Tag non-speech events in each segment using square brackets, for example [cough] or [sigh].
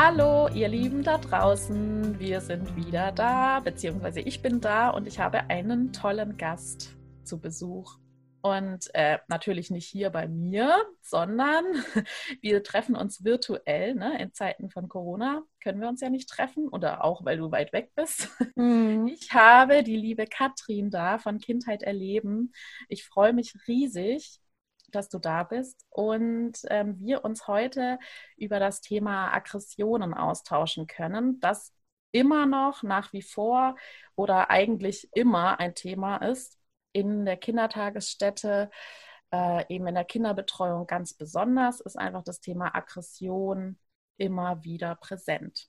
Hallo, ihr Lieben da draußen. Wir sind wieder da, beziehungsweise ich bin da und ich habe einen tollen Gast zu Besuch. Und äh, natürlich nicht hier bei mir, sondern [laughs] wir treffen uns virtuell. Ne? In Zeiten von Corona können wir uns ja nicht treffen oder auch, weil du weit weg bist. Mhm. [laughs] Ich habe die liebe Katrin da von Kindheit erleben. Ich freue mich riesig, dass du da bist und ähm, wir uns heute über das Thema Aggressionen austauschen können, das immer noch nach wie vor oder eigentlich immer ein Thema ist in der Kindertagesstätte, äh, eben in der Kinderbetreuung ganz besonders, ist einfach das Thema Aggression immer wieder präsent,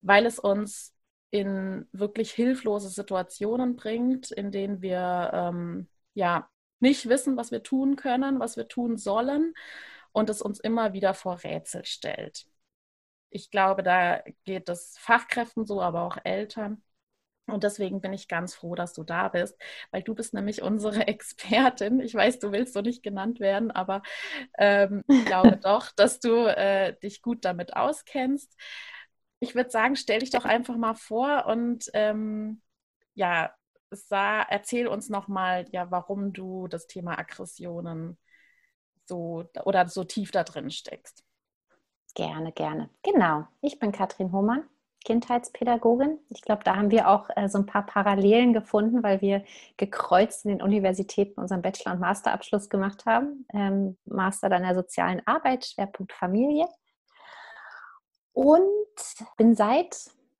weil es uns in wirklich hilflose Situationen bringt, in denen wir ähm, ja nicht wissen, was wir tun können, was wir tun sollen und es uns immer wieder vor Rätsel stellt. Ich glaube, da geht es Fachkräften so, aber auch Eltern. Und deswegen bin ich ganz froh, dass du da bist, weil du bist nämlich unsere [laughs] Expertin. Ich weiß, du willst so nicht genannt werden, aber ähm, ich glaube [laughs] doch, dass du äh, dich gut damit auskennst. Ich würde sagen, stell dich doch einfach mal vor und ähm, ja, Sa erzähl uns nochmal, ja, warum du das Thema Aggressionen so oder so tief da drin steckst. Gerne, gerne. Genau. Ich bin Katrin Hohmann, Kindheitspädagogin. Ich glaube, da haben wir auch äh, so ein paar Parallelen gefunden, weil wir gekreuzt in den Universitäten unseren Bachelor- und Masterabschluss gemacht haben. Ähm, Master dann der sozialen Arbeit, Schwerpunkt Familie. Und bin seit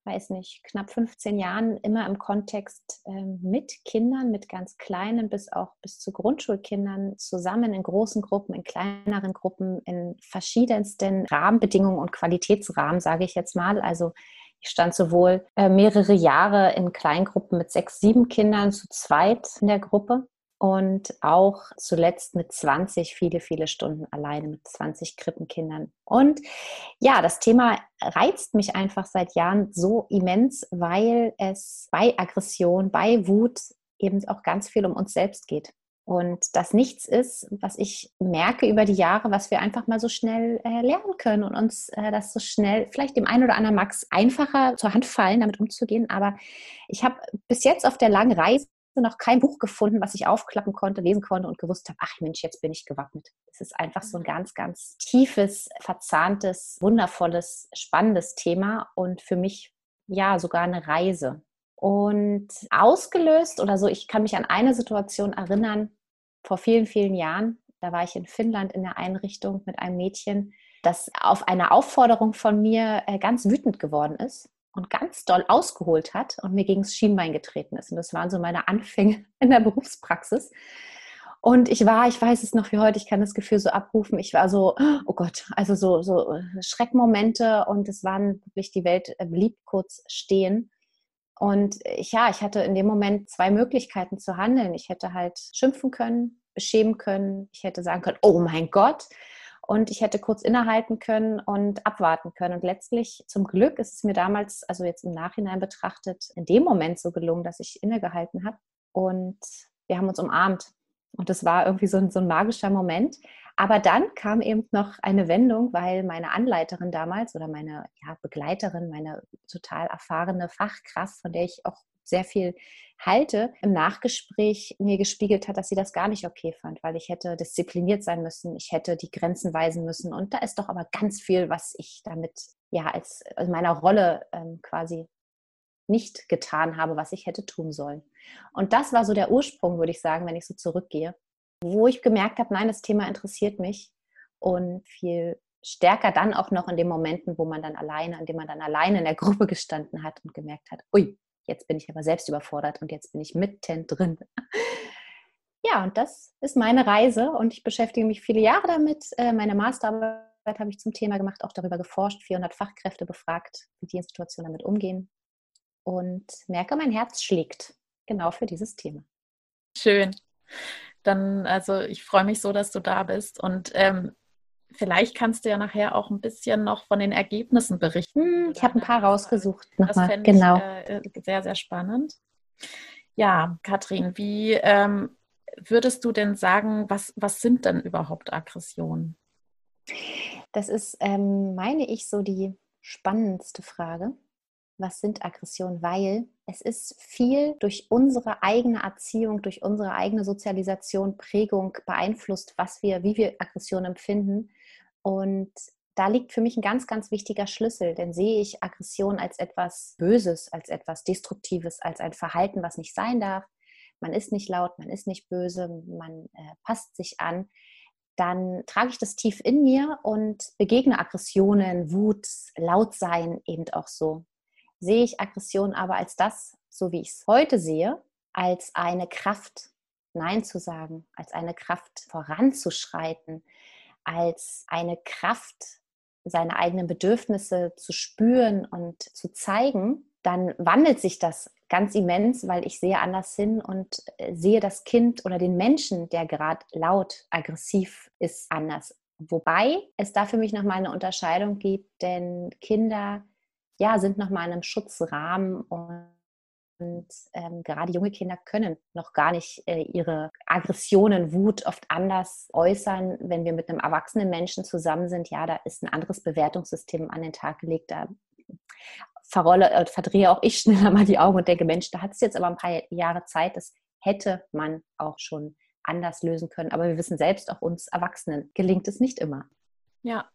weiß nicht, knapp 15 Jahren immer im Kontext ähm, mit Kindern, mit ganz kleinen bis auch bis zu Grundschulkindern zusammen in großen Gruppen, in kleineren Gruppen, in verschiedensten Rahmenbedingungen und Qualitätsrahmen, sage ich jetzt mal. Also ich stand sowohl äh, mehrere Jahre in Kleingruppen mit sechs, sieben Kindern zu zweit in der Gruppe und auch zuletzt mit 20 viele, viele Stunden alleine mit 20 Krippenkindern. Und ja, das Thema reizt mich einfach seit Jahren so immens, weil es bei Aggression, bei Wut eben auch ganz viel um uns selbst geht. Und das nichts ist, was ich merke über die Jahre, was wir einfach mal so schnell äh, lernen können und uns äh, das so schnell, vielleicht dem einen oder anderen es einfacher zur Hand fallen, damit umzugehen. Aber ich habe bis jetzt auf der langen Reise noch kein Buch gefunden, was ich aufklappen konnte, lesen konnte und gewusst habe, ach Mensch, jetzt bin ich gewappnet. Es ist einfach so ein mhm. ganz, ganz tiefes, verzahntes, wundervolles, spannendes Thema und für mich ja sogar eine Reise. Und ausgelöst oder so, ich kann mich an eine Situation erinnern, vor vielen, vielen Jahren, da war ich in Finnland in der Einrichtung mit einem Mädchen, das auf eine Aufforderung von mir äh, ganz wütend geworden ist und ganz doll ausgeholt hat und mir gegen das Schienbein getreten ist. Und das waren so meine Anfänge [laughs] in der Berufspraxis. Und ich war, ich weiß es noch wie heute, ich kann das Gefühl so abrufen, ich war so, oh Gott, also so, so äh, Schreckmomente und es waren wirklich, die Welt äh, blieb kurz stehen. Und ich, ja, ich hatte in dem Moment zwei Möglichkeiten zu handeln. Ich hätte halt schimpfen können, beschämen können, ich hätte sagen können, oh mein Gott, und ich hätte kurz innehalten können und abwarten können. Und letztlich, zum Glück, ist es mir damals, also jetzt im Nachhinein betrachtet, in dem Moment so gelungen, dass ich innegehalten habe. Und wir haben uns umarmt. Und das war irgendwie so ein, so ein magischer Moment. Aber dann kam eben noch eine Wendung, weil meine Anleiterin damals oder meine ja, Begleiterin, meine total erfahrene Fachkraft, von der ich auch sehr viel halte, im Nachgespräch mir gespiegelt hat, dass sie das gar nicht okay fand, weil ich hätte diszipliniert sein müssen, ich hätte die Grenzen weisen müssen. Und da ist doch aber ganz viel, was ich damit ja als, als meiner Rolle ähm, quasi nicht getan habe, was ich hätte tun sollen. Und das war so der Ursprung, würde ich sagen, wenn ich so zurückgehe, wo ich gemerkt habe, nein, das Thema interessiert mich und viel stärker dann auch noch in den Momenten, wo man dann alleine, in dem man dann alleine in der Gruppe gestanden hat und gemerkt hat, ui, Jetzt bin ich aber selbst überfordert und jetzt bin ich mitten drin. [laughs] Ja, und das ist meine Reise und ich beschäftige mich viele Jahre damit. Äh, meine Masterarbeit habe ich zum Thema gemacht, auch darüber geforscht, 400 Fachkräfte befragt, wie die in Situationen damit umgehen. und merke, mein Herz schlägt genau für dieses Thema. Schön. Dann, also ich freue mich so, dass du da bist und ähm, vielleicht kannst du ja nachher auch ein bisschen noch von den Ergebnissen berichten. Hm, ich habe ein paar rausgesucht. Das fände genau. ich äh, sehr, sehr spannend. Ja, Katrin, wie ähm, würdest du denn sagen, was, was sind denn überhaupt Aggressionen? Das ist, ähm, meine ich, so die spannendste Frage. Was sind Aggressionen? Weil es ist viel durch unsere eigene Erziehung, durch unsere eigene Sozialisation, Prägung beeinflusst, was wir, wie wir Aggression empfinden. Und da liegt für mich ein ganz, ganz wichtiger Schlüssel, denn sehe ich Aggression als etwas Böses, als etwas Destruktives, als ein Verhalten, was nicht sein darf. Man ist nicht laut, man ist nicht böse, man äh, passt sich an. Dann trage ich das tief in mir und begegne Aggressionen, Wut, Lautsein eben auch so. Sehe ich Aggression aber als das, so wie ich es heute sehe, als eine Kraft, Nein zu sagen, als eine Kraft voranzuschreiten, als eine Kraft, seine eigenen Bedürfnisse zu spüren und zu zeigen, dann wandelt sich das ganz immens, weil ich sehe anders hin und äh, sehe das Kind oder den Menschen, der gerade laut, aggressiv ist, anders. Wobei es da für mich nochmal eine Unterscheidung gibt, denn Kinder ja, sind nochmal in einem Schutzrahmen und und ähm, gerade junge Kinder können noch gar nicht äh, ihre Aggressionen, Wut oft anders äußern. Wenn wir mit einem erwachsenen Menschen zusammen sind, ja, da ist ein anderes Bewertungssystem an den Tag gelegt. Da verrolle, äh, verdrehe auch ich [laughs] schneller mal die Augen und denke, Mensch, da hat es jetzt aber ein paar Jahre Zeit. Das hätte man auch schon anders lösen können. Aber wir wissen selbst, auch uns Erwachsenen gelingt es nicht immer. Ja,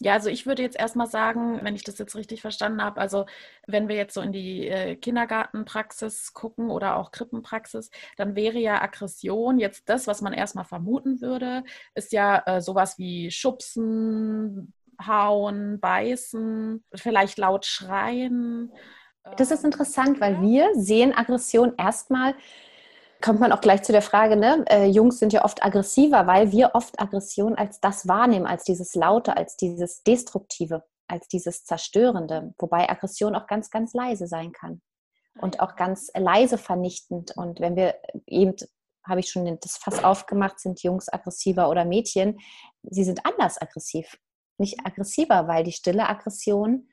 ja, also ich würde jetzt erstmal sagen, wenn ich das jetzt richtig verstanden habe, also wenn wir jetzt so in die äh, Kindergartenpraxis gucken oder auch Krippenpraxis, dann wäre ja Aggression jetzt das, was man erstmal vermuten würde, ist ja äh, sowas wie Schubsen, Hauen, Beißen, vielleicht laut schreien. Das ist interessant, weil wir sehen Aggression erstmal kommt man auch gleich zu der Frage, ne? Äh, Jungs sind ja oft aggressiver, weil wir oft Aggression als das wahrnehmen, als dieses Laute, als dieses Destruktive, als dieses Zerstörende. Wobei Aggression auch ganz, ganz leise sein kann und auch ganz leise vernichtend. Und wenn wir eben, habe ich schon das Fass aufgemacht, sind Jungs aggressiver oder Mädchen, sie sind anders aggressiv. Nicht aggressiver, weil die stille Aggression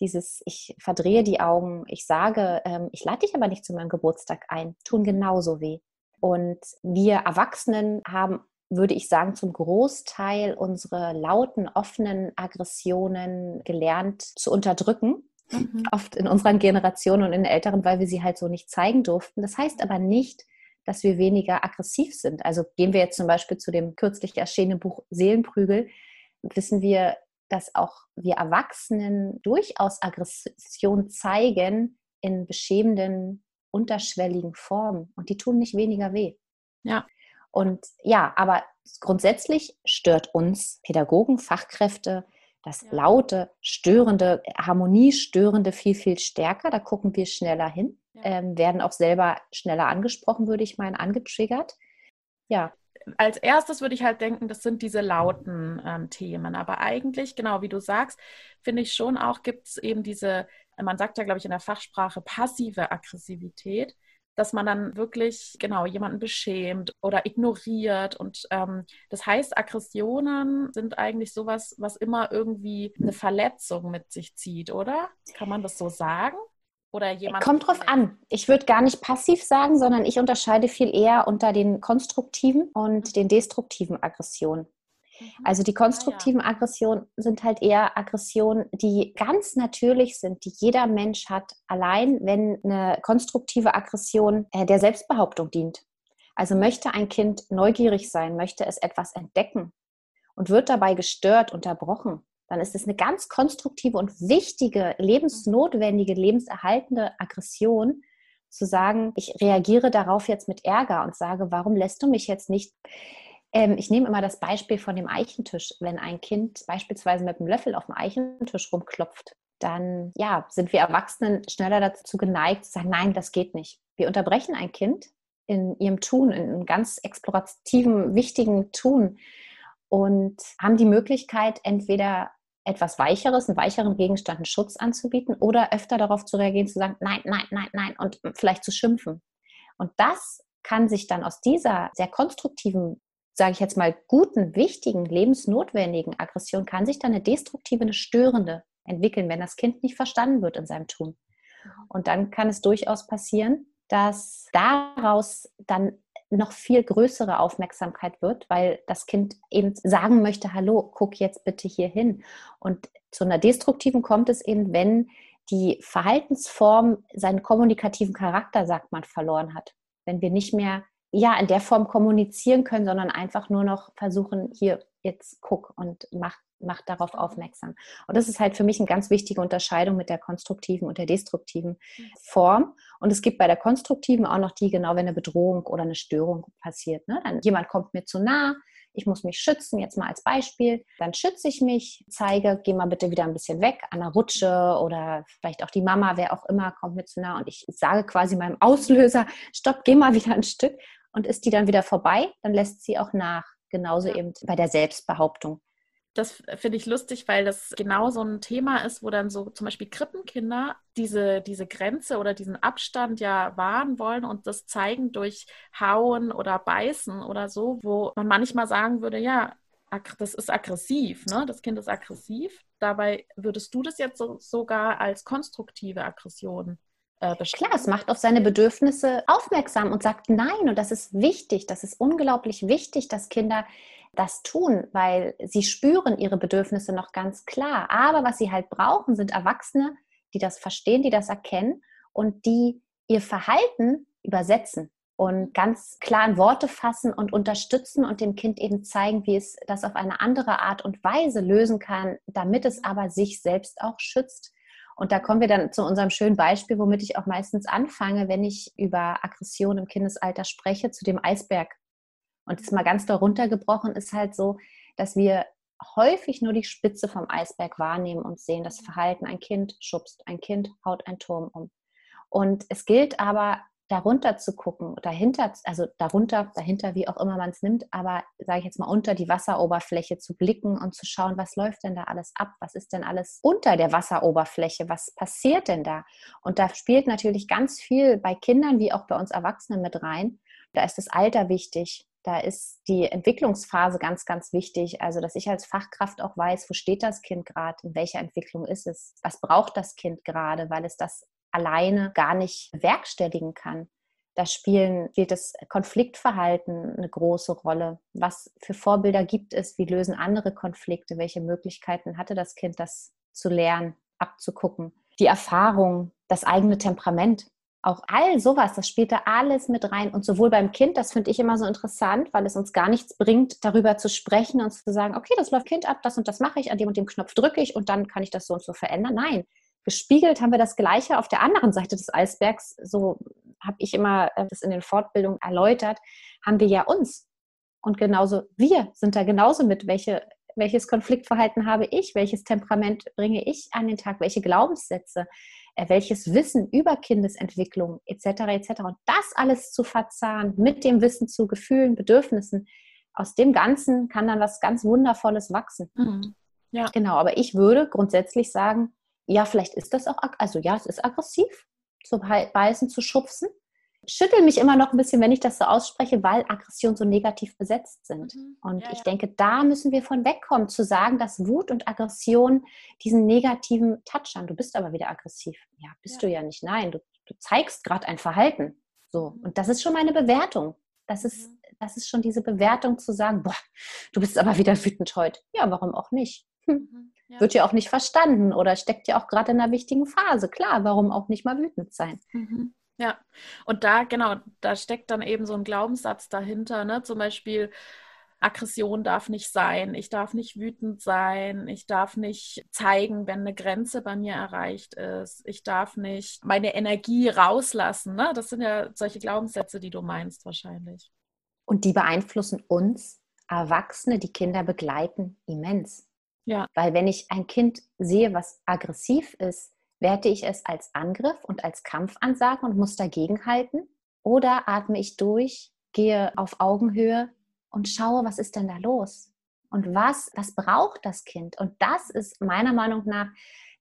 dieses, ich verdrehe die Augen, ich sage, ähm, ich lade dich aber nicht zu meinem Geburtstag ein, tun genauso weh. Und wir Erwachsenen haben, würde ich sagen, zum Großteil unsere lauten, offenen Aggressionen gelernt zu unterdrücken. Mhm. Oft in unserer Generation und in Älteren, weil wir sie halt so nicht zeigen durften. Das heißt aber nicht, dass wir weniger aggressiv sind. Also gehen wir jetzt zum Beispiel zu dem kürzlich erschienenen Buch Seelenprügel, wissen wir, dass auch wir Erwachsenen durchaus Aggression zeigen in beschämenden, unterschwelligen Formen. Und die tun nicht weniger weh. Ja. Und ja, aber grundsätzlich stört uns Pädagogen, Fachkräfte, das ja. laute, störende, harmoniestörende viel, viel stärker. Da gucken wir schneller hin, ja. ähm, werden auch selber schneller angesprochen, würde ich meinen, angetriggert. Ja als erstes würde ich halt denken, das sind diese lauten ähm, Themen. Aber eigentlich, genau wie du sagst, finde ich schon auch, gibt es eben diese, man sagt ja, glaube ich, in der Fachsprache passive Aggressivität, dass man dann wirklich, genau, jemanden beschämt oder ignoriert. Und ähm, das heißt, Aggressionen sind eigentlich sowas, was immer irgendwie eine Verletzung mit sich zieht, oder? Kann man das so sagen? Oder jemand. Kommt drauf an. Ich würde gar nicht passiv sagen, sondern ich unterscheide viel eher unter den konstruktiven und mhm. den destruktiven Aggressionen. Mhm. Also die konstruktiven ah. Aggressionen sind halt eher Aggressionen, die ganz natürlich sind, die jeder Mensch hat, allein wenn eine konstruktive Aggression äh, der Selbstbehauptung dient. Also möchte ein Kind neugierig sein, möchte es etwas entdecken und wird dabei gestört, unterbrochen, dann ist es eine ganz konstruktive und wichtige, lebensnotwendige, lebenserhaltende Aggression, zu sagen, ich reagiere darauf jetzt mit Ärger und sage, warum lässt du mich jetzt nicht? Ähm, ich nehme immer das Beispiel von dem Eichentisch. Wenn ein Kind beispielsweise mit einem Löffel auf dem Eichentisch rumklopft, dann ja, sind wir Erwachsenen schneller dazu geneigt zu sagen, nein, das geht nicht. Wir unterbrechen ein Kind in ihrem Tun, in einem ganz explorativen, wichtigen Tun und haben die Möglichkeit, entweder etwas Weicheres, einen weicheren Gegenstand, einen Schutz anzubieten oder öfter darauf zu reagieren, zu sagen, nein, nein, nein, nein und vielleicht zu schimpfen. Und das kann sich dann aus dieser sehr konstruktiven, sage ich jetzt mal, guten, wichtigen, lebensnotwendigen Aggression, kann sich dann eine destruktive, eine störende entwickeln, wenn das Kind nicht verstanden wird in seinem Tun. Und dann kann es durchaus passieren, dass daraus dann noch viel größere Aufmerksamkeit wird, weil das Kind eben sagen möchte, hallo, guck jetzt bitte hier hin. Und zu einer destruktiven kommt es eben, wenn die Verhaltensform seinen kommunikativen Charakter, sagt man, verloren hat. Wenn wir nicht mehr ja in der Form kommunizieren können, sondern einfach nur noch versuchen, hier jetzt guck und mach, mach darauf aufmerksam. Und das ist halt für mich eine ganz wichtige Unterscheidung mit der konstruktiven und der destruktiven Form. Und es gibt bei der konstruktiven auch noch die, genau wenn eine Bedrohung oder eine Störung passiert. Ne? Dann jemand kommt mir zu nah, ich muss mich schützen, jetzt mal als Beispiel. Dann schütze ich mich, zeige, geh mal bitte wieder ein bisschen weg an der Rutsche oder vielleicht auch die Mama, wer auch immer, kommt mir zu nah und ich sage quasi meinem Auslöser, stopp, geh mal wieder ein Stück. Und ist die dann wieder vorbei, dann lässt sie auch nach. Genauso ja. eben bei der Selbstbehauptung. Das finde ich lustig, weil das genau so ein Thema ist, wo dann so zum Beispiel Krippenkinder diese, diese Grenze oder diesen Abstand ja wahren wollen und das zeigen durch Hauen oder Beißen oder so, wo man manchmal sagen würde, ja, das ist aggressiv, ne? Das Kind ist aggressiv. Dabei würdest du das jetzt so, sogar als konstruktive Aggression äh, es macht auf seine Bedürfnisse aufmerksam und sagt Nein. Und das ist wichtig. Das ist unglaublich wichtig, dass Kinder das tun, weil sie spüren ihre Bedürfnisse noch ganz klar. Aber was sie halt brauchen, sind Erwachsene, die das verstehen, die das erkennen und die ihr Verhalten übersetzen und ganz klar in Worte fassen und unterstützen und dem Kind eben zeigen, wie es das auf eine andere Art und Weise lösen kann, damit es aber sich selbst auch schützt. Und da kommen wir dann zu unserem schönen Beispiel, womit ich auch meistens anfange, wenn ich über Aggression im Kindesalter spreche, zu dem Eisberg und das mal ganz darunter gebrochen ist halt so, dass wir häufig nur die Spitze vom Eisberg wahrnehmen und sehen, das Verhalten, ein Kind schubst, ein Kind haut einen Turm um. Und es gilt aber, darunter zu gucken, dahinter, also darunter, dahinter, wie auch immer man es nimmt, aber sage ich jetzt mal unter die Wasseroberfläche zu blicken und zu schauen, was läuft denn da alles ab, was ist denn alles unter der Wasseroberfläche, was passiert denn da? Und da spielt natürlich ganz viel bei Kindern wie auch bei uns Erwachsenen mit rein. Da ist das Alter wichtig, da ist die Entwicklungsphase ganz, ganz wichtig. Also, dass ich als Fachkraft auch weiß, wo steht das Kind gerade, in welcher Entwicklung ist es, was braucht das Kind gerade, weil es das alleine gar nicht bewerkstelligen kann. Da spielen, spielt das Konfliktverhalten eine große Rolle. Was für Vorbilder gibt es? Wie lösen andere Konflikte? Welche Möglichkeiten hatte das Kind, das zu lernen, abzugucken? Die Erfahrung, das eigene Temperament. Auch all sowas, das spielt da alles mit rein. Und sowohl beim Kind, das finde ich immer so interessant, weil es uns gar nichts bringt, darüber zu sprechen und zu sagen, okay, das läuft Kind ab, das und das mache ich, an dem und dem Knopf drücke ich und dann kann ich das so und so verändern. Nein, gespiegelt haben wir das Gleiche auf der anderen Seite des Eisbergs. So habe ich immer äh, das in den Fortbildungen erläutert, haben wir ja uns. Und genauso wir sind da genauso mit, welche, welches Konfliktverhalten habe ich, welches Temperament bringe ich an den Tag, welche Glaubenssätze äh, welches Wissen über Kindesentwicklung etc. etc. Und das alles zu verzahnen mit dem Wissen zu Gefühlen, Bedürfnissen, aus dem Ganzen kann dann was ganz Wundervolles wachsen. Mhm. Ja. Genau, aber ich würde grundsätzlich sagen, ja, vielleicht ist das auch, also ja, es ist aggressiv, zu beißen, zu schubsen schüttel mich immer noch ein bisschen, wenn ich das so ausspreche, weil Aggressionen so negativ besetzt sind. Mhm. Und ja, ich ja. denke, da müssen wir von wegkommen, zu sagen, dass Wut und Aggression diesen negativen Touch haben. Du bist aber wieder aggressiv. Ja, bist ja. du ja nicht. Nein, du, du zeigst gerade ein Verhalten. So. Mhm. Und das ist schon meine Bewertung. Das ist, mhm. das ist schon diese Bewertung zu sagen, boah, du bist aber wieder wütend heute. Ja, warum auch nicht? Hm. Wird ja auch nicht verstanden oder steckt ja auch gerade in einer wichtigen Phase. Klar, warum auch nicht mal wütend sein? Mhm. Ja, und da, genau, da steckt dann eben so ein Glaubenssatz dahinter, ne? Zum Beispiel, Aggression darf nicht sein, ich darf nicht wütend sein, ich darf nicht zeigen, wenn eine Grenze bei mir erreicht ist, ich darf nicht meine Energie rauslassen. Ne? Das sind ja solche Glaubenssätze, die du meinst wahrscheinlich. Und die beeinflussen uns, Erwachsene, die Kinder begleiten, immens. Ja. Weil wenn ich ein Kind sehe, was aggressiv ist, Werte ich es als Angriff und als Kampfansage und muss dagegenhalten? Oder atme ich durch, gehe auf Augenhöhe und schaue, was ist denn da los? und was, was braucht das Kind. Und das ist meiner Meinung nach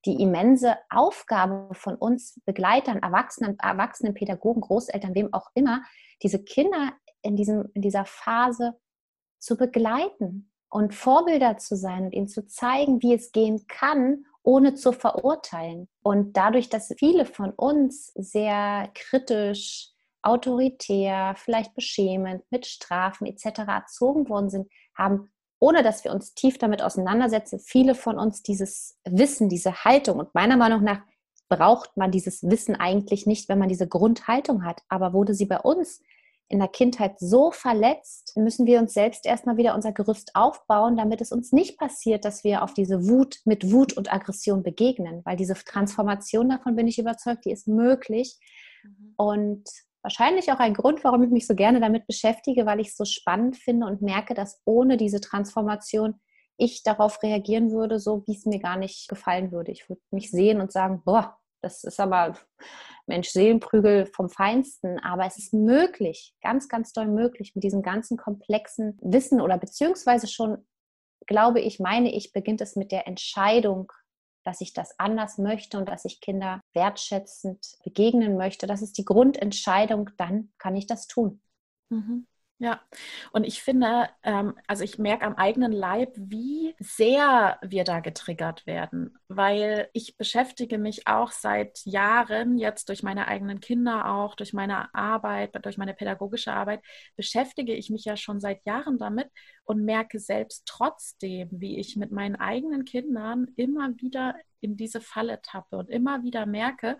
die immense Aufgabe von uns Begleitern, Erwachsenen, Erwachsenen, Pädagogen, Großeltern, wem auch immer, diese Kinder in, diesem, in dieser Phase zu begleiten und Vorbilder zu sein und ihnen zu zeigen, wie es gehen kann, ohne zu verurteilen. Und dadurch, dass viele von uns sehr kritisch, autoritär, vielleicht beschämend, mit Strafen etc. erzogen worden sind, haben, ohne dass wir uns tief damit auseinandersetzen, viele von uns dieses Wissen, diese Haltung. Und meiner Meinung nach braucht man dieses Wissen eigentlich nicht, wenn man diese Grundhaltung hat. Aber wurde sie bei uns in der Kindheit so verletzt, müssen wir uns selbst erstmal wieder unser Gerüst aufbauen, damit es uns nicht passiert, dass wir auf diese Wut mit Wut und Aggression begegnen. Weil diese Transformation, davon bin ich überzeugt, die ist möglich. Mhm. Und wahrscheinlich auch ein Grund, warum ich mich so gerne damit beschäftige, weil ich es so spannend finde und merke, dass ohne diese Transformation ich darauf reagieren würde, so wie es mir gar nicht gefallen würde. Ich würde mich sehen und sagen, boah, das ist aber Mensch, Seelenprügel vom Feinsten. Aber es ist möglich, ganz, ganz doll möglich, mit diesem ganzen komplexen Wissen oder beziehungsweise schon, glaube ich, meine ich, beginnt es mit der Entscheidung, dass ich das anders möchte und dass ich Kinder wertschätzend begegnen möchte. Das ist die Grundentscheidung, dann kann ich das tun. Mhm. Ja, und ich finde, ähm, also ich merke am eigenen Leib, wie sehr wir da getriggert werden, weil ich beschäftige mich auch seit Jahren, jetzt durch meine eigenen Kinder auch, durch meine Arbeit, durch meine pädagogische Arbeit, beschäftige ich mich ja schon seit Jahren damit und merke selbst trotzdem, wie ich mit meinen eigenen Kindern immer wieder in diese Falle tappe und immer wieder merke,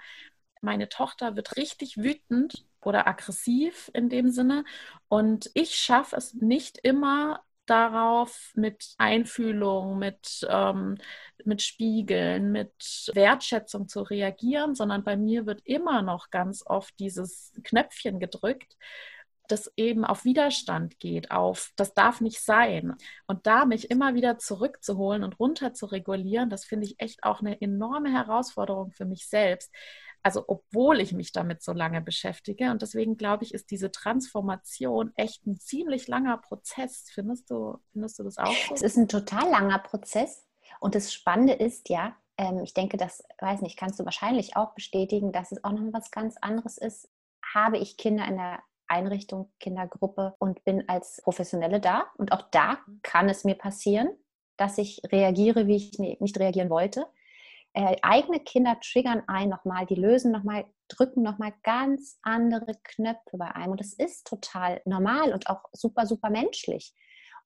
meine Tochter wird richtig wütend oder aggressiv in dem Sinne. Und ich schaffe es nicht immer darauf mit Einfühlung, mit, ähm, mit Spiegeln, mit Wertschätzung zu reagieren, sondern bei mir wird immer noch ganz oft dieses Knöpfchen gedrückt, das eben auf Widerstand geht, auf das darf nicht sein. Und da mich immer wieder zurückzuholen und runter zu regulieren, das finde ich echt auch eine enorme Herausforderung für mich selbst, also obwohl ich mich damit so lange beschäftige. Und deswegen glaube ich, ist diese Transformation echt ein ziemlich langer Prozess. Findest du, findest du das auch so? Es ist ein total langer Prozess. Und das Spannende ist ja, ähm, ich denke, das, weiß nicht, kannst du wahrscheinlich auch bestätigen, dass es auch noch was ganz anderes ist. Habe ich Kinder in der Einrichtung, Kindergruppe und bin als Professionelle da. Und auch da kann es mir passieren, dass ich reagiere, wie ich nicht reagieren wollte äh, eigene Kinder triggern ein nochmal, die lösen nochmal, drücken nochmal ganz andere Knöpfe bei einem. Und das ist total normal und auch super, super menschlich.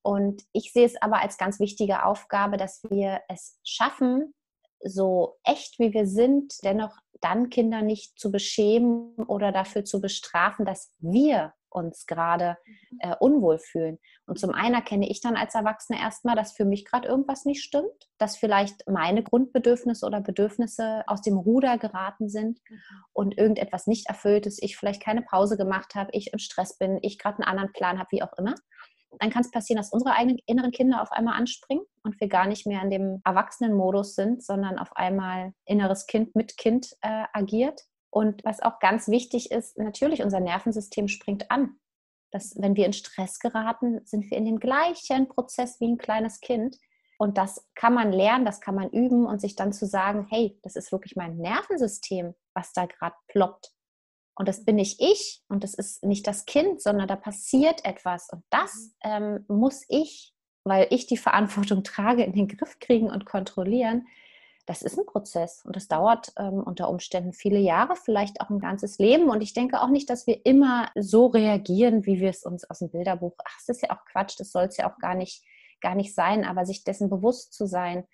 Und ich sehe es aber als ganz wichtige Aufgabe, dass wir es schaffen, so echt wie wir sind, dennoch dann Kinder nicht zu beschämen oder dafür zu bestrafen, dass wir uns gerade mhm. äh, unwohl fühlen. Und zum einen erkenne ich dann als Erwachsene erstmal, dass für mich gerade irgendwas nicht stimmt, dass vielleicht meine Grundbedürfnisse oder Bedürfnisse aus dem Ruder geraten sind mhm. und irgendetwas nicht erfüllt ist, ich vielleicht keine Pause gemacht habe, ich im Stress bin, ich gerade einen anderen Plan habe, wie auch immer. Dann kann es passieren, dass unsere eigenen inneren Kinder auf einmal anspringen und wir gar nicht mehr in dem Erwachsenenmodus sind, sondern auf einmal inneres Kind mit Kind äh, agiert und was auch ganz wichtig ist, natürlich unser Nervensystem springt an. Dass, wenn wir in Stress geraten, sind wir in dem gleichen Prozess wie ein kleines Kind. Und das kann man lernen, das kann man üben und sich dann zu sagen, hey, das ist wirklich mein Nervensystem, was da gerade ploppt. Und das bin nicht ich und das ist nicht das Kind, sondern da passiert etwas. Und das mhm. ähm, muss ich, weil ich die Verantwortung [laughs] trage, in den Griff kriegen und kontrollieren das ist ein Prozess und das dauert ähm, unter Umständen viele Jahre, vielleicht auch ein ganzes Leben. Und ich denke auch nicht, dass wir immer so reagieren, wie wir es uns aus dem Bilderbuch, ach, das ist ja auch Quatsch, das soll es ja auch gar nicht, gar nicht sein, aber sich dessen bewusst zu sein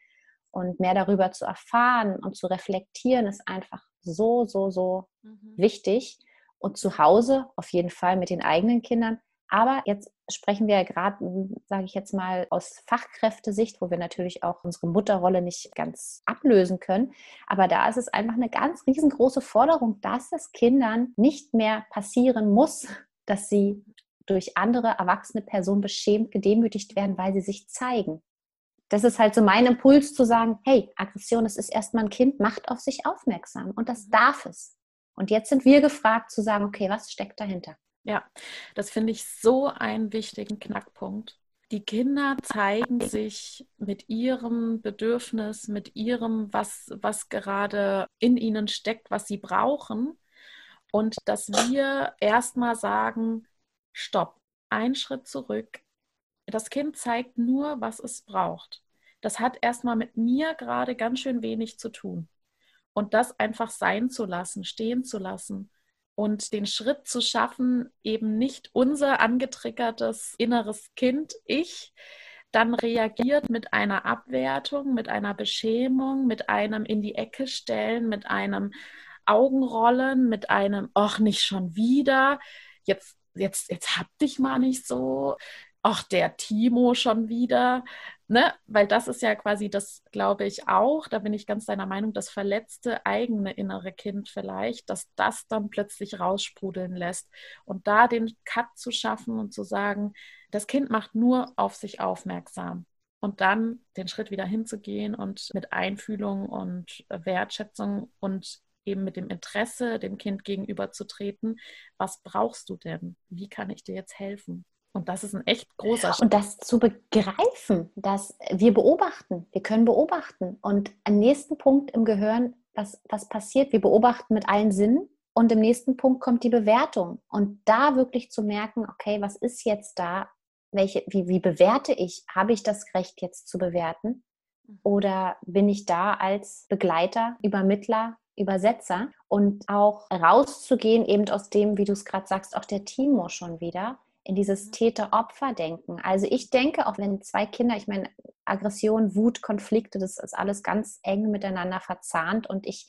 und mehr darüber zu erfahren und zu reflektieren, ist einfach so, so, so mhm. wichtig. Und zu Hause auf jeden Fall mit den eigenen Kindern aber jetzt sprechen wir ja gerade, sage ich jetzt mal, aus Fachkräftesicht, wo wir natürlich auch unsere Mutterrolle nicht ganz ablösen können. Aber da ist es einfach eine ganz riesengroße Forderung, dass es Kindern nicht mehr passieren muss, dass sie durch andere erwachsene Personen beschämt, gedemütigt werden, weil sie sich zeigen. Das ist halt so mein Impuls zu sagen, hey, Aggression, es ist erstmal ein Kind, macht auf sich aufmerksam und das darf es. Und jetzt sind wir gefragt zu sagen, okay, was steckt dahinter? Ja, das finde ich so einen wichtigen Knackpunkt. die Kinder zeigen sich mit ihrem Bedürfnis, mit ihrem, was, was gerade in ihnen steckt, was sie brauchen. Und dass wir erstmal sagen, stopp, einen Schritt zurück. Das Kind zeigt nur, was es braucht. Das hat erstmal mit mir gerade ganz schön wenig zu tun. Und das einfach sein zu lassen, stehen zu lassen und den Schritt zu schaffen, eben nicht unser angetriggertes inneres Kind, ich, dann reagiert mit einer Abwertung, mit einer Beschämung, mit einem in die Ecke stellen, mit einem Augenrollen, mit einem, ach, nicht schon wieder, jetzt, jetzt, jetzt hab dich mal nicht so, ach, der Timo schon wieder, ne? Weil das ist ja quasi das, glaube ich, auch, da bin ich ganz deiner Meinung, das verletzte eigene innere Kind vielleicht, dass das dann plötzlich raussprudeln lässt. Und da den Cut zu schaffen und zu sagen, das Kind macht nur auf sich aufmerksam. Und dann den Schritt wieder hinzugehen und mit Einfühlung und Wertschätzung und eben mit dem Interesse dem Kind gegenüberzutreten, was brauchst du denn? Wie kann ich dir jetzt helfen? Und das ist ein echt großer Schritt. Und das zu begreifen, dass wir beobachten, wir können beobachten. Und am nächsten Punkt im Gehirn, was, was passiert, wir beobachten mit allen Sinnen. Und im nächsten Punkt kommt die Bewertung. Und da wirklich zu merken, okay, was ist jetzt da? Welche, wie, wie bewerte ich? Habe ich das Recht jetzt zu bewerten? Mhm. Oder bin ich da als Begleiter, Übermittler, Übersetzer und auch rauszugehen, eben aus dem, wie du es gerade sagst, auch der Timo schon wieder, in dieses. Täter-Opfer-Denken. Also ich denke, auch wenn zwei Kinder, ich meine, Aggression, Wut, Konflikte, das ist alles ganz eng miteinander verzahnt und ich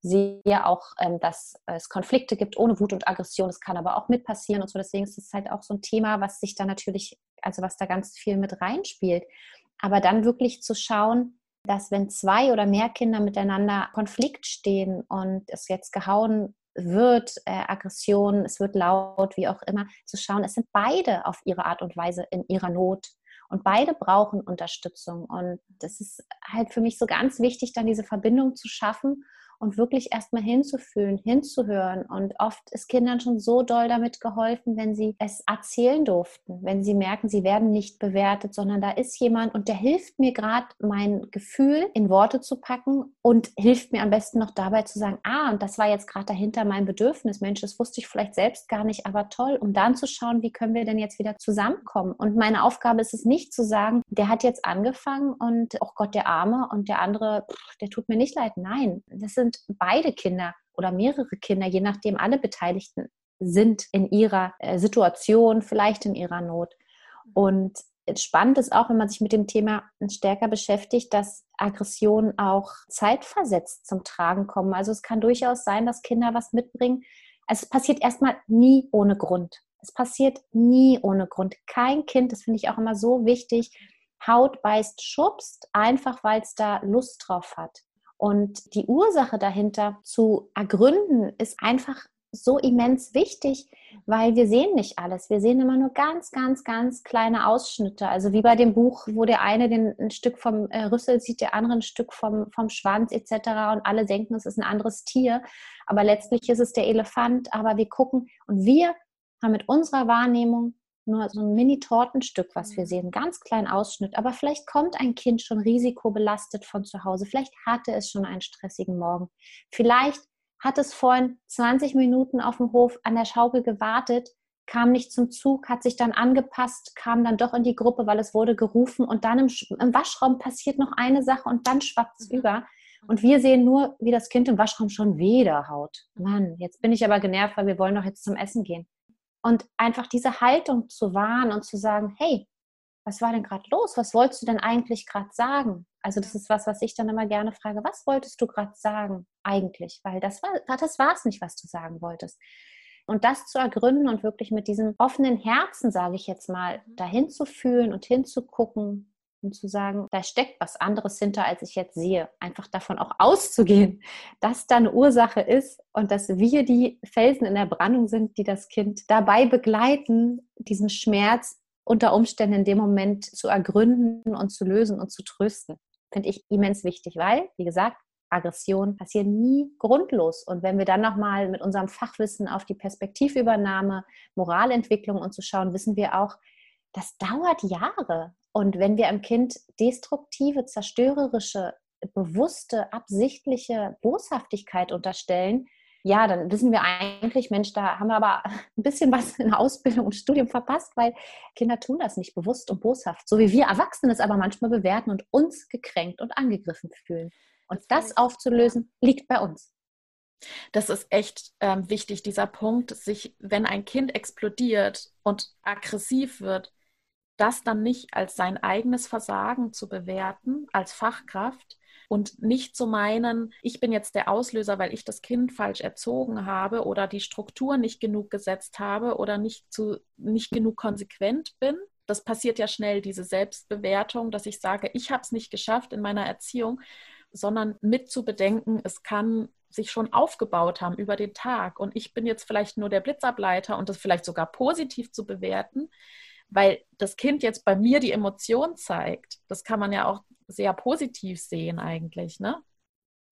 sehe auch, ähm, dass es Konflikte gibt ohne Wut und Aggression. Das kann aber auch mit passieren und so. Deswegen ist es halt auch so ein Thema, was sich da natürlich, also was da ganz viel mit reinspielt. Aber dann wirklich zu schauen, dass wenn zwei oder mehr Kinder miteinander Konflikt stehen und es jetzt gehauen wird, äh, Aggression, es wird laut, wie auch immer, zu schauen, es sind beide auf ihre Art und Weise in ihrer Not. Und beide brauchen Unterstützung. Und das ist halt für mich so ganz wichtig, dann diese Verbindung zu schaffen und wirklich erstmal hinzufühlen, hinzuhören. Und oft ist Kindern schon so doll damit geholfen, wenn sie es erzählen durften, wenn sie merken, sie werden nicht bewertet, sondern da ist jemand und der hilft mir gerade, mein Gefühl in Worte zu packen und hilft mir am besten noch dabei zu sagen, ah, und das war jetzt gerade dahinter mein Bedürfnis. Mensch, das wusste ich vielleicht selbst gar nicht, aber toll, um dann zu schauen, wie können wir denn jetzt wieder zusammenkommen. Und meine Aufgabe ist es nicht zu sagen, der hat jetzt angefangen und, oh Gott, der Arme und der andere, der tut mir nicht leid. Nein, das sind sind beide Kinder oder mehrere Kinder, je nachdem alle Beteiligten sind in ihrer äh, Situation, vielleicht in ihrer Not. Und spannend ist auch, wenn man sich mit dem Thema stärker beschäftigt, dass Aggressionen auch zeitversetzt zum Tragen kommen. Also es kann durchaus sein, dass Kinder was mitbringen. Es passiert erstmal nie ohne Grund. Es passiert nie ohne Grund. Kein Kind, das finde ich auch immer so wichtig, Haut beißt, schubst, einfach weil es da Lust drauf hat. Und die Ursache dahinter zu ergründen, ist einfach so immens wichtig, weil wir sehen nicht alles. Wir sehen immer nur ganz, ganz, ganz kleine Ausschnitte. Also wie bei dem Buch, wo der eine den, ein Stück vom äh, Rüssel sieht, der andere ein Stück vom, vom Schwanz etc. Und alle denken, es ist ein anderes Tier. Aber letztlich ist es der Elefant. Aber wir gucken und wir haben mit unserer Wahrnehmung nur so ein Mini-Tortenstück, was wir mhm. sehen, ganz kleinen Ausschnitt. Aber vielleicht kommt ein Kind schon risikobelastet von zu Hause. Vielleicht hatte es schon einen stressigen Morgen. Vielleicht hat es vorhin 20 Minuten auf dem Hof an der Schaukel gewartet, kam nicht zum Zug, hat sich dann angepasst, kam dann doch in die Gruppe, weil es wurde gerufen und dann im, im Waschraum passiert noch eine Sache und dann schwappt es mhm. über. Und wir sehen nur, wie das Kind im Waschraum schon wieder haut. Mann, jetzt bin ich aber genervt, weil wir wollen doch jetzt zum Essen gehen. Und einfach diese Haltung zu wahren und zu sagen, hey, was war denn gerade los? Was wolltest du denn eigentlich gerade sagen? Also das ist was, was ich dann immer gerne frage, was wolltest du gerade sagen eigentlich? Weil das war das war es nicht, was du sagen wolltest. Und das zu ergründen und wirklich mit diesem offenen Herzen, sage ich jetzt mal, mhm. dahin zu fühlen und hinzugucken, und zu sagen, da steckt was anderes hinter, als ich jetzt sehe. Einfach davon auch auszugehen, [laughs] dass da eine Ursache ist und dass wir die Felsen in der Brandung sind, die das Kind dabei begleiten, diesen Schmerz unter Umständen in dem Moment zu ergründen und zu lösen und zu trösten. Finde ich immens wichtig, weil, wie gesagt, Aggression passiert nie grundlos. Und wenn wir dann nochmal mit unserem Fachwissen auf die Perspektivübernahme, Moralentwicklung und zu schauen, wissen wir auch, das dauert Jahre. Und wenn wir einem Kind destruktive, zerstörerische, bewusste, absichtliche Boshaftigkeit unterstellen, ja, dann wissen wir eigentlich, Mensch, da haben wir aber [laughs] ein bisschen was in der Ausbildung und Studium verpasst, weil Kinder tun das nicht bewusst und boshaft, so wie wir Erwachsene es aber manchmal bewerten und uns gekränkt und angegriffen fühlen. Und das, das aufzulösen, liegt bei uns. Das ist echt ähm, wichtig, dieser Punkt, sich, wenn ein Kind explodiert und aggressiv wird, das dann nicht als sein eigenes Versagen zu bewerten, als Fachkraft, und nicht zu meinen, ich bin jetzt der Auslöser, weil ich das Kind falsch erzogen habe oder die Struktur nicht genug gesetzt habe oder nicht, zu, nicht genug konsequent bin. Das passiert ja schnell, diese Selbstbewertung, dass ich sage, ich habe es nicht geschafft in meiner Erziehung, sondern mit zu bedenken, es kann sich schon aufgebaut haben über den Tag und ich bin jetzt vielleicht nur der Blitzableiter und das vielleicht sogar positiv zu bewerten, weil das Kind jetzt bei mir die Emotion zeigt. Das kann man ja auch sehr positiv sehen eigentlich, ne?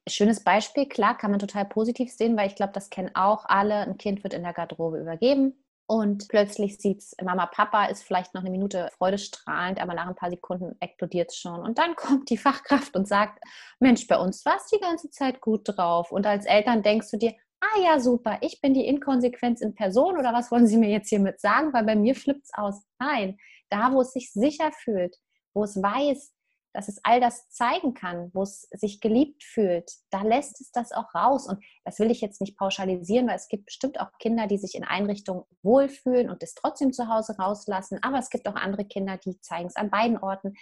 Schönes Beispiel, klar, kann man total positiv sehen, weil ich glaube, das kennen auch alle. Ein Kind wird in der Garderobe übergeben und plötzlich sieht es, Mama, Papa ist vielleicht noch eine Minute freudestrahlend, aber nach ein paar Sekunden explodiert es schon. Und dann [laughs] kommt die Fachkraft und sagt, Mensch, bei uns war es die ganze Zeit gut drauf. Und als Eltern denkst du dir, ah ja, super, ich bin die Inkonsequenz in Person oder was wollen Sie mir jetzt hiermit sagen? Weil bei mir flippt es aus. Nein, da, wo es sich sicher fühlt, wo es weiß, dass es all das zeigen kann, wo es sich geliebt fühlt, da lässt es das auch raus. Und das will ich jetzt nicht pauschalisieren, weil es gibt bestimmt auch Kinder, die sich in Einrichtungen wohlfühlen und es trotzdem zu Hause rauslassen. Aber es gibt auch andere Kinder, die zeigen es an beiden Orten.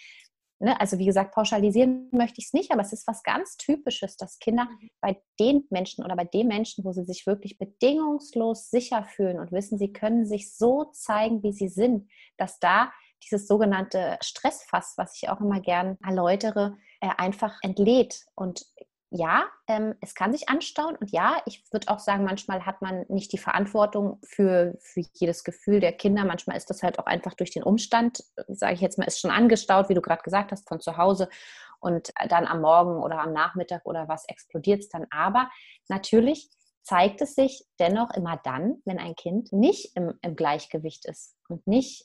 Ne? Also wie gesagt, pauschalisieren möchte ich es nicht, aber es ist was ganz Typisches, dass Kinder mhm. bei den Menschen oder bei den Menschen, wo sie sich wirklich bedingungslos sicher fühlen und wissen, sie können sich so zeigen, wie sie sind, dass da dieses sogenannte Stressfass, was ich auch immer gern erläutere, äh, einfach entlädt. Und ja, ähm, es kann sich anstauen und ja, ich würde auch sagen, manchmal hat man nicht die Verantwortung für, für jedes Gefühl der Kinder. Manchmal ist das halt auch einfach durch den Umstand, sage ich jetzt mal, ist schon angestaut, wie du gerade gesagt hast, von zu Hause und dann am Morgen oder am Nachmittag oder was explodiert es dann. Aber natürlich zeigt es sich dennoch immer dann, wenn ein Kind nicht im, im Gleichgewicht ist und nicht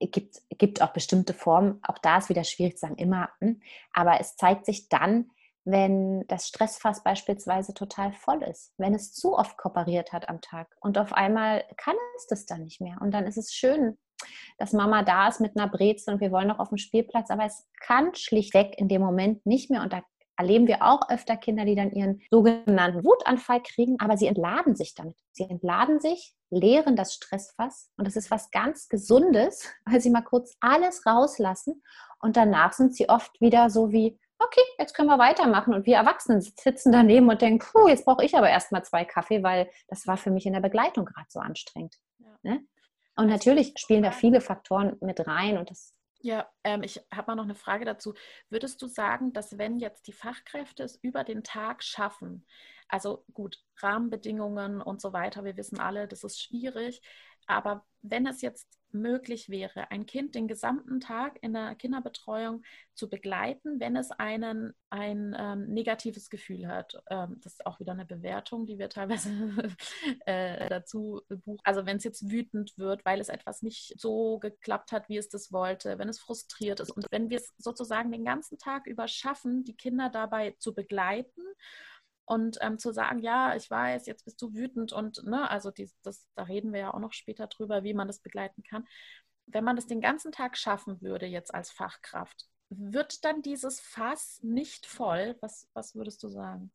gibt, gibt auch bestimmte Formen, auch da ist wieder schwierig zu sagen, immer, hm, aber es zeigt sich dann, wenn das Stressfass beispielsweise total voll ist, wenn es zu oft kooperiert hat am Tag und auf einmal kann es das dann nicht mehr. Und dann ist es schön, dass Mama da ist mit einer Brezel und wir wollen noch auf dem Spielplatz, aber es kann schlichtweg in dem Moment nicht mehr und da erleben wir auch öfter Kinder, die dann ihren sogenannten Wutanfall kriegen, aber sie entladen sich damit. Sie entladen sich, leeren das Stressfass und das ist was ganz Gesundes, [laughs] weil sie mal kurz alles rauslassen und danach sind sie oft wieder so wie, okay, jetzt können wir weitermachen und wir Erwachsenen sitzen daneben und denken, puh, jetzt brauche ich aber erstmal zwei Kaffee, weil das war für mich in der Begleitung gerade so anstrengend. Ja. Ne? Und natürlich spielen da viele Faktoren mit rein und das ja, ähm, ich habe mal noch eine Frage dazu. Würdest du sagen, dass wenn jetzt die Fachkräfte es über den Tag schaffen, also gut, Rahmenbedingungen und so weiter, wir wissen alle, das ist schwierig, aber wenn es jetzt möglich wäre, ein Kind den gesamten Tag in der Kinderbetreuung zu begleiten, wenn es einen, ein ähm, negatives Gefühl hat. Ähm, das ist auch wieder eine Bewertung, die wir teilweise [laughs] äh, dazu buchen. Also wenn es jetzt wütend wird, weil es etwas nicht so geklappt hat, wie es das wollte, wenn es frustriert ist und wenn wir es sozusagen den ganzen Tag über schaffen, die Kinder dabei zu begleiten und ähm, zu sagen, ja, ich weiß, jetzt bist du wütend und, ne, also die, das, da reden wir ja auch noch später drüber, wie man das begleiten kann. Wenn man das den ganzen Tag schaffen würde, jetzt als Fachkraft, wird dann dieses Fass nicht voll? Was, was würdest du sagen?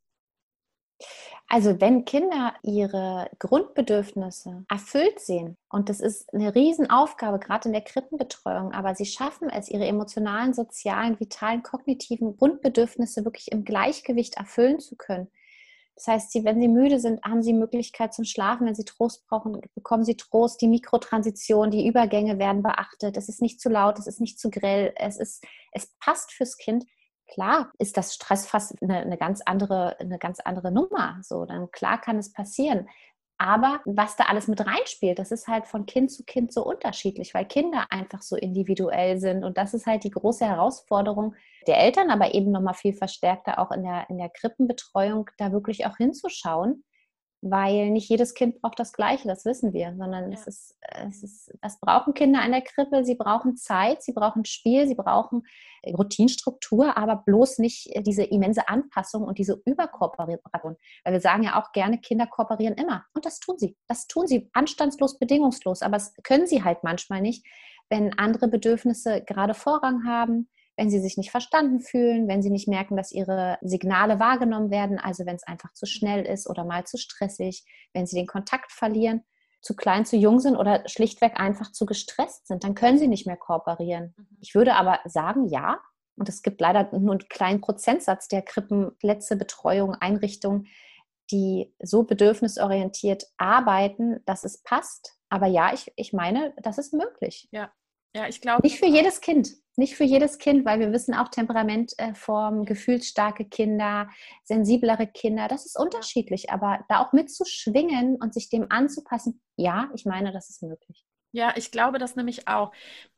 Also wenn Kinder ihre Grundbedürfnisse erfüllt sehen, und das ist eine Riesenaufgabe, gerade in der Krippenbetreuung, aber sie schaffen es, ihre emotionalen, sozialen, vitalen, kognitiven Grundbedürfnisse wirklich im Gleichgewicht erfüllen zu können, das heißt, sie, wenn sie müde sind, haben sie Möglichkeit zum Schlafen. Wenn sie Trost brauchen, bekommen sie Trost. Die Mikrotransition, die Übergänge werden beachtet. Es ist nicht zu laut, es ist nicht zu grell. Es, ist, es passt fürs Kind. Klar ist das Stressfass eine, eine, ganz andere, eine ganz andere Nummer. So, dann klar kann es passieren. Aber was da alles mit reinspielt, das ist halt von Kind zu Kind so unterschiedlich, weil Kinder einfach so individuell sind. Und das ist halt die große Herausforderung der Eltern, aber eben nochmal viel verstärkter auch in der, in der Krippenbetreuung, da wirklich auch hinzuschauen. Weil nicht jedes Kind braucht das Gleiche, das wissen wir, sondern ja. es ist, es ist, was brauchen Kinder an der Krippe? Sie brauchen Zeit, sie brauchen Spiel, sie brauchen Routinstruktur, aber bloß nicht diese immense Anpassung und diese Überkooperation. Weil wir sagen ja auch gerne, Kinder kooperieren immer. Und das tun sie. Das tun sie anstandslos, bedingungslos. Aber das können sie halt manchmal nicht, wenn andere Bedürfnisse gerade Vorrang haben, wenn sie sich nicht verstanden fühlen, wenn sie nicht merken, dass ihre Signale wahrgenommen werden, also wenn es einfach zu schnell ist oder mal zu stressig, wenn sie den Kontakt verlieren, zu klein, zu jung sind oder schlichtweg einfach zu gestresst sind, dann können sie nicht mehr kooperieren. Mhm. Ich würde aber sagen, ja, und es gibt leider nur einen kleinen Prozentsatz der Krippenplätze, Betreuung, Einrichtungen, die so bedürfnisorientiert arbeiten, dass es passt. Aber ja, ich, ich meine, das ist möglich. Ja, ja, ich glaube. Nicht für jedes Kind. Nicht für jedes Kind, weil wir wissen auch Temperamentformen, gefühlsstarke Kinder, sensiblere Kinder, das ist unterschiedlich. Aber da auch mitzuschwingen und sich dem anzupassen, ja, ich meine, das ist möglich. Ja, ich glaube das nämlich auch.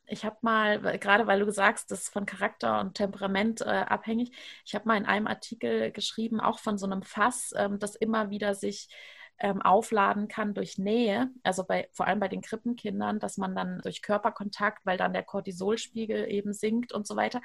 Ich habe mal, gerade weil du sagst, das ist von Charakter und Temperament äh, abhängig, ich habe mal in einem Artikel geschrieben, auch von so einem Fass, ähm, das immer wieder sich ähm, aufladen kann durch Nähe, also bei, vor allem bei den Krippenkindern, dass man dann durch Körperkontakt, weil dann der Cortisolspiegel eben sinkt und so weiter.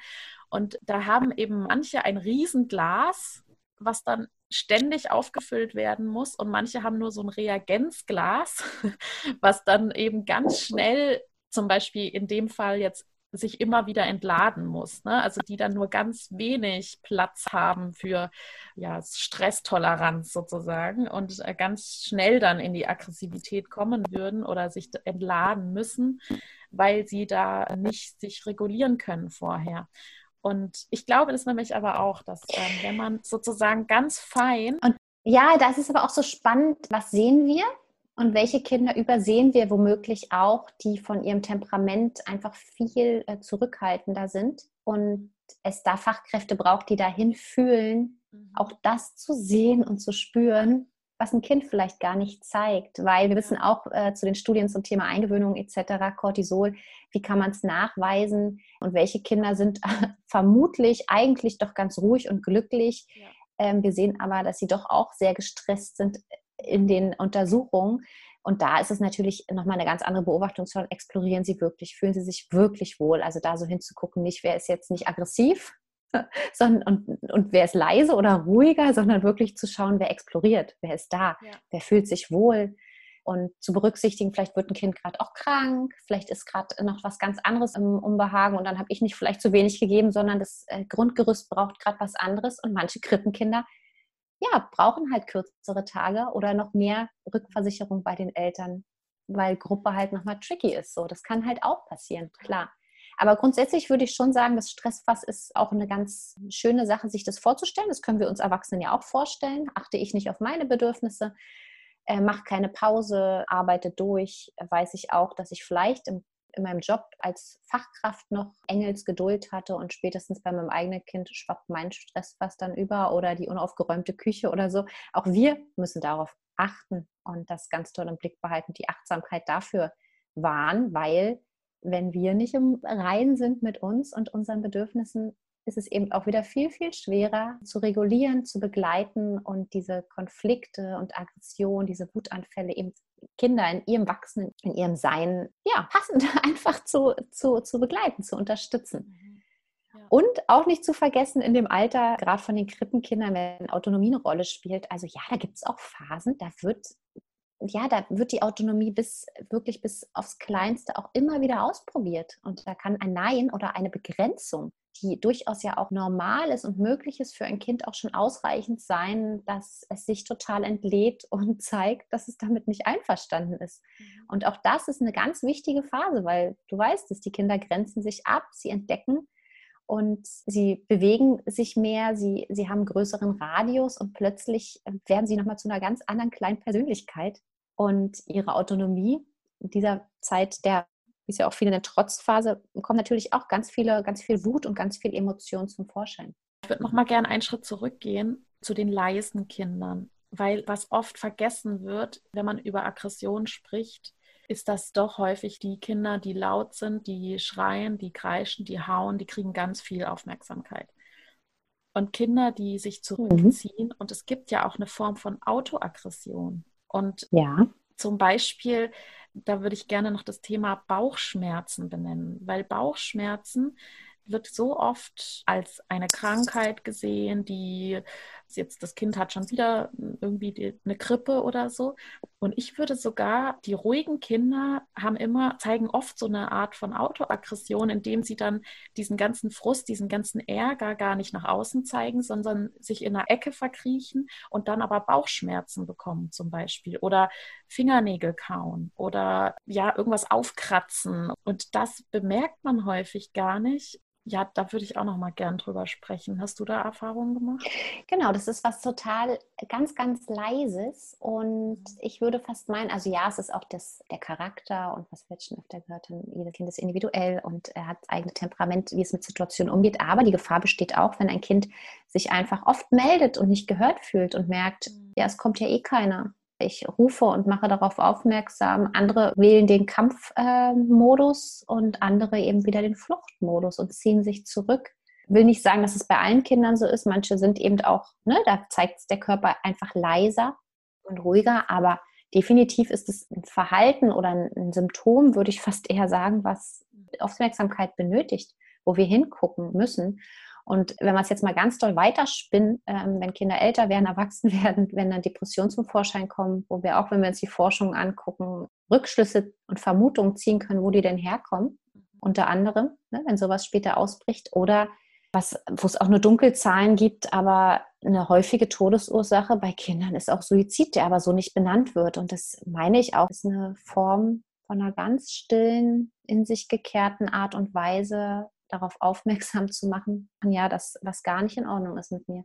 Und da haben eben manche ein Riesenglas, was dann ständig aufgefüllt werden muss und manche haben nur so ein Reagenzglas, [laughs] was dann eben ganz schnell zum Beispiel in dem Fall jetzt sich immer wieder entladen muss. Ne? Also die dann nur ganz wenig Platz haben für ja, Stresstoleranz sozusagen und äh, ganz schnell dann in die Aggressivität kommen würden oder sich entladen müssen, weil sie da nicht sich regulieren können vorher. Und ich glaube das nämlich aber auch, dass ähm, wenn man sozusagen ganz fein. Und ja, das ist aber auch so spannend, was sehen wir? Und welche Kinder übersehen wir womöglich auch, die von ihrem Temperament einfach viel äh, zurückhaltender sind und es da Fachkräfte braucht, die dahin fühlen, mhm. auch das zu sehen und zu spüren, was ein Kind vielleicht gar nicht zeigt, weil wir wissen auch äh, zu den Studien zum Thema Eingewöhnung etc., Cortisol, wie kann man es nachweisen und welche Kinder sind [laughs] vermutlich eigentlich doch ganz ruhig und glücklich. Ja. Ähm, wir sehen aber, dass sie doch auch sehr gestresst sind in den Untersuchungen. Und da ist es natürlich nochmal eine ganz andere Beobachtung, sondern explorieren sie wirklich, fühlen sie sich wirklich wohl. Also da so hinzugucken, nicht wer ist jetzt nicht aggressiv [laughs] sondern, und, und wer ist leise oder ruhiger, sondern wirklich zu schauen, wer exploriert, wer ist da, ja. wer fühlt sich wohl. Und zu berücksichtigen, vielleicht wird ein Kind gerade auch krank, vielleicht ist gerade noch was ganz anderes im Unbehagen und dann habe ich nicht vielleicht zu wenig gegeben, sondern das äh, Grundgerüst braucht gerade was anderes. Und manche Krippenkinder ja, brauchen halt kürzere Tage oder noch mehr Rückversicherung bei den Eltern, weil Gruppe halt nochmal tricky ist. So, das kann halt auch passieren, klar. Aber grundsätzlich würde ich schon sagen, das Stressfass ist auch eine ganz schöne Sache, sich das vorzustellen. Das können wir uns Erwachsenen ja auch vorstellen. Achte ich nicht auf meine Bedürfnisse, äh, mache keine Pause, arbeite durch, weiß ich auch, dass ich vielleicht im in meinem Job als Fachkraft noch Engelsgeduld hatte und spätestens bei meinem eigenen Kind schwappt mein Stress fast dann über oder die unaufgeräumte Küche oder so. Auch wir müssen darauf achten und das ganz toll im Blick behalten, die Achtsamkeit dafür wahren, weil wenn wir nicht im Reinen sind mit uns und unseren Bedürfnissen, ist es eben auch wieder viel, viel schwerer zu regulieren, zu begleiten und diese Konflikte und Aggression, diese Wutanfälle eben Kinder in ihrem Wachsen, in ihrem Sein, ja, passend [laughs] einfach zu, zu, zu begleiten, zu unterstützen. Mhm. Ja. Und auch nicht zu vergessen in dem Alter, gerade von den Krippenkindern, wenn Autonomie eine Rolle spielt. Also ja, da gibt es auch Phasen, da wird ja, da wird die Autonomie bis wirklich bis aufs Kleinste auch immer wieder ausprobiert. Und da kann ein Nein oder eine Begrenzung die durchaus ja auch normal ist und möglich ist für ein Kind auch schon ausreichend sein, dass es sich total entlädt [laughs] und zeigt, dass es damit nicht einverstanden ist. Mhm. Und auch das ist eine ganz wichtige Phase, weil du weißt dass die Kinder grenzen sich ab, sie entdecken und sie bewegen sich mehr, sie, sie haben größeren Radius und plötzlich werden sie nochmal zu einer ganz anderen kleinen Persönlichkeit und ihre Autonomie in dieser Zeit der wie es ja auch viele in der Trotzphase, kommen natürlich auch ganz viele, ganz viel Wut und ganz viel Emotion zum Vorschein. Ich würde noch mal gerne einen Schritt zurückgehen zu den leisen Kindern, weil was oft vergessen wird, wenn man über Aggression spricht, ist das doch häufig die Kinder, die laut sind, die schreien, die kreischen, die hauen, die kriegen ganz viel Aufmerksamkeit. Und Kinder, die sich zurückziehen, mhm. und es gibt ja auch eine Form von Autoaggression, Und Ja. zum Beispiel, da würde ich gerne noch das Thema Bauchschmerzen benennen, weil Bauchschmerzen wird so oft als eine Krankheit gesehen, die jetzt das Kind hat schon wieder irgendwie die, eine Grippe oder so. Und ich würde sogar, die ruhigen Kinder haben immer, zeigen oft so eine Art von Autoaggression, indem sie dann diesen ganzen Frust, diesen ganzen Ärger gar nicht nach außen zeigen, sondern sich in einer Ecke verkriechen und dann aber Bauchschmerzen bekommen zum Beispiel oder Fingernägel kauen oder ja, irgendwas aufkratzen. Und das bemerkt man häufig gar nicht ja, da würde ich auch noch mal gern drüber sprechen. Hast du da Erfahrungen gemacht? Genau, das ist was total ganz, ganz Leises. Und ich würde fast meinen, also ja, es ist auch das, der Charakter und was wir jetzt schon öfter gehört haben, jedes Kind ist individuell und er hat eigene Temperament, wie es mit Situationen umgeht. Aber die Gefahr besteht auch, wenn ein Kind sich einfach oft meldet und nicht gehört fühlt und merkt, mhm. ja, es kommt ja eh keiner ich rufe und mache darauf aufmerksam. Andere wählen den Kampfmodus äh, und andere eben wieder den Fluchtmodus und ziehen sich zurück. Will nicht sagen, dass es bei allen Kindern so ist. Manche sind eben auch, ne, da zeigt der Körper einfach leiser und ruhiger, aber definitiv ist es ein Verhalten oder ein Symptom, würde ich fast eher sagen, was Aufmerksamkeit benötigt, wo wir hingucken müssen. Und wenn man es jetzt mal ganz doll weiterspinnen, ähm, wenn Kinder älter werden, erwachsen [laughs] werden, wenn dann Depressionen zum Vorschein kommen, wo wir auch, wenn wir uns die Forschung angucken, Rückschlüsse und Vermutungen ziehen können, wo die denn herkommen, mhm. unter anderem, ne, wenn sowas später ausbricht, oder was, wo es auch nur Dunkelzahlen gibt, aber eine häufige Todesursache bei Kindern ist auch Suizid, der aber so nicht benannt wird. Und das meine ich auch, ist eine Form von einer ganz stillen, in sich gekehrten Art und Weise, darauf aufmerksam zu machen, ja, dass was gar nicht in Ordnung ist mit mir.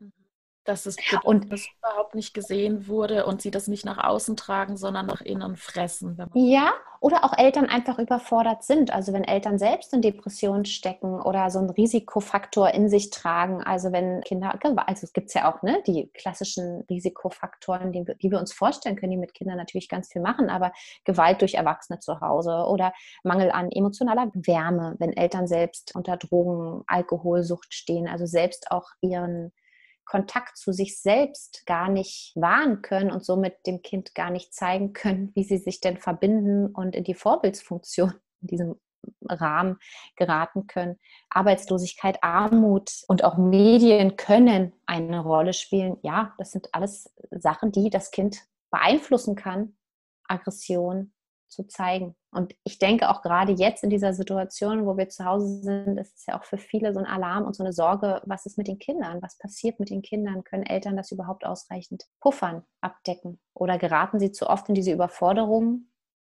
Dass es und das überhaupt nicht gesehen wurde und sie das nicht nach außen tragen, sondern nach innen fressen. ja, oder auch Eltern einfach überfordert sind. Also wenn Eltern selbst in Depressionen stecken oder so einen Risikofaktor in sich tragen. Also wenn Kinder, also es gibt ja auch ne, die klassischen Risikofaktoren, die, die wir uns vorstellen können, die mit Kindern natürlich ganz viel machen, aber Gewalt durch Erwachsene zu Hause oder Mangel an emotionaler Wärme, wenn Eltern selbst unter Drogen, Alkoholsucht stehen, also selbst auch ihren Kontakt zu sich selbst gar nicht wahren können und somit dem Kind gar nicht zeigen können, wie sie sich denn verbinden und in die Vorbildsfunktion [laughs] in diesem Rahmen geraten können. Arbeitslosigkeit, Armut und auch Medien können eine Rolle spielen. Ja, das sind alles Sachen, die das Kind beeinflussen kann. Aggression, zu zeigen. Und ich denke auch gerade jetzt in dieser Situation, wo wir zu Hause sind, ist es ja auch für viele so ein Alarm und so eine Sorge, was ist mit den Kindern? Was passiert mit den Kindern? Können Eltern das überhaupt ausreichend puffern, abdecken? Oder geraten sie zu oft in diese Überforderung,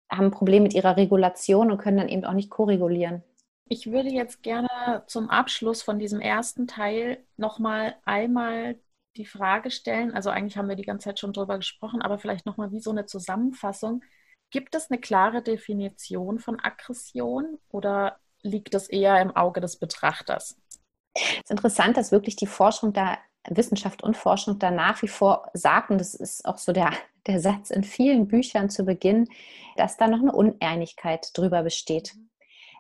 haben ein Problem mit ihrer Regulation und können dann eben auch nicht koregulieren? Ich würde jetzt gerne zum Abschluss von diesem ersten Teil nochmal einmal die Frage stellen, also eigentlich haben wir die ganze Zeit schon drüber gesprochen, aber vielleicht nochmal wie so eine Zusammenfassung. Gibt es eine klare Definition von Aggression oder liegt das eher im Auge des Betrachters? Es ist interessant, dass wirklich die Forschung da, Wissenschaft und Forschung da nach wie vor sagt, und das ist auch so der, der Satz in vielen Büchern zu Beginn, dass da noch eine Uneinigkeit drüber besteht.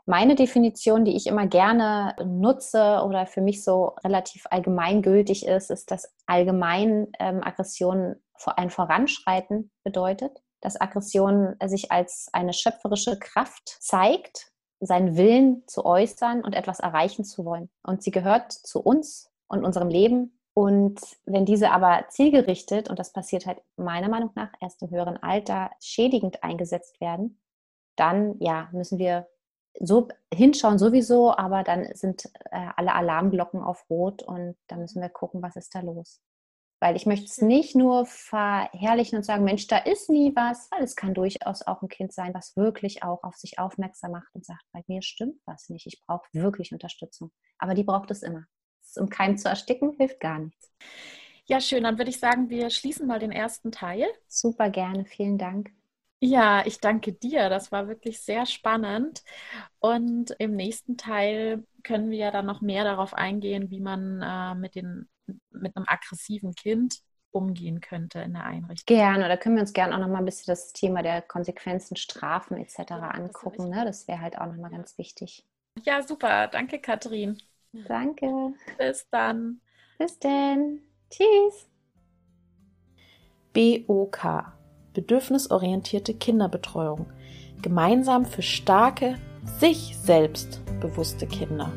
Meine Definition, die ich immer gerne nutze oder für mich so relativ allgemeingültig ist, ist, dass allgemein ähm, Aggression vor ein Voranschreiten bedeutet dass Aggression sich als eine schöpferische Kraft zeigt, seinen Willen zu äußern und etwas erreichen zu wollen. Und sie gehört zu uns und unserem Leben. Und wenn diese aber zielgerichtet, und das passiert halt meiner Meinung nach erst im höheren Alter, schädigend eingesetzt werden, dann ja, müssen wir so hinschauen sowieso, aber dann sind äh, alle Alarmglocken auf Rot und da müssen wir gucken, was ist da los. Weil ich möchte es nicht nur verherrlichen und sagen, Mensch, da ist nie was, weil es kann durchaus auch ein Kind sein, was wirklich auch auf sich aufmerksam macht und sagt, bei mir stimmt was nicht, ich brauche wirklich Unterstützung. Aber die braucht es immer. Um keinen zu ersticken, hilft gar nichts. Ja, schön. Dann würde ich sagen, wir schließen mal den ersten Teil. Super gerne, vielen Dank. Ja, ich danke dir. Das war wirklich sehr spannend. Und im nächsten Teil können wir ja dann noch mehr darauf eingehen, wie man äh, mit den mit einem aggressiven Kind umgehen könnte in der Einrichtung. Gerne, da können wir uns gerne auch noch mal ein bisschen das Thema der Konsequenzen, Strafen etc. Ja, angucken. Das, ne? das wäre halt auch noch mal ganz wichtig. Ja, super. Danke, Katrin. Danke. Bis dann. Bis dann. Tschüss. BOK bedürfnisorientierte Kinderbetreuung. Gemeinsam für starke, sich selbst bewusste Kinder.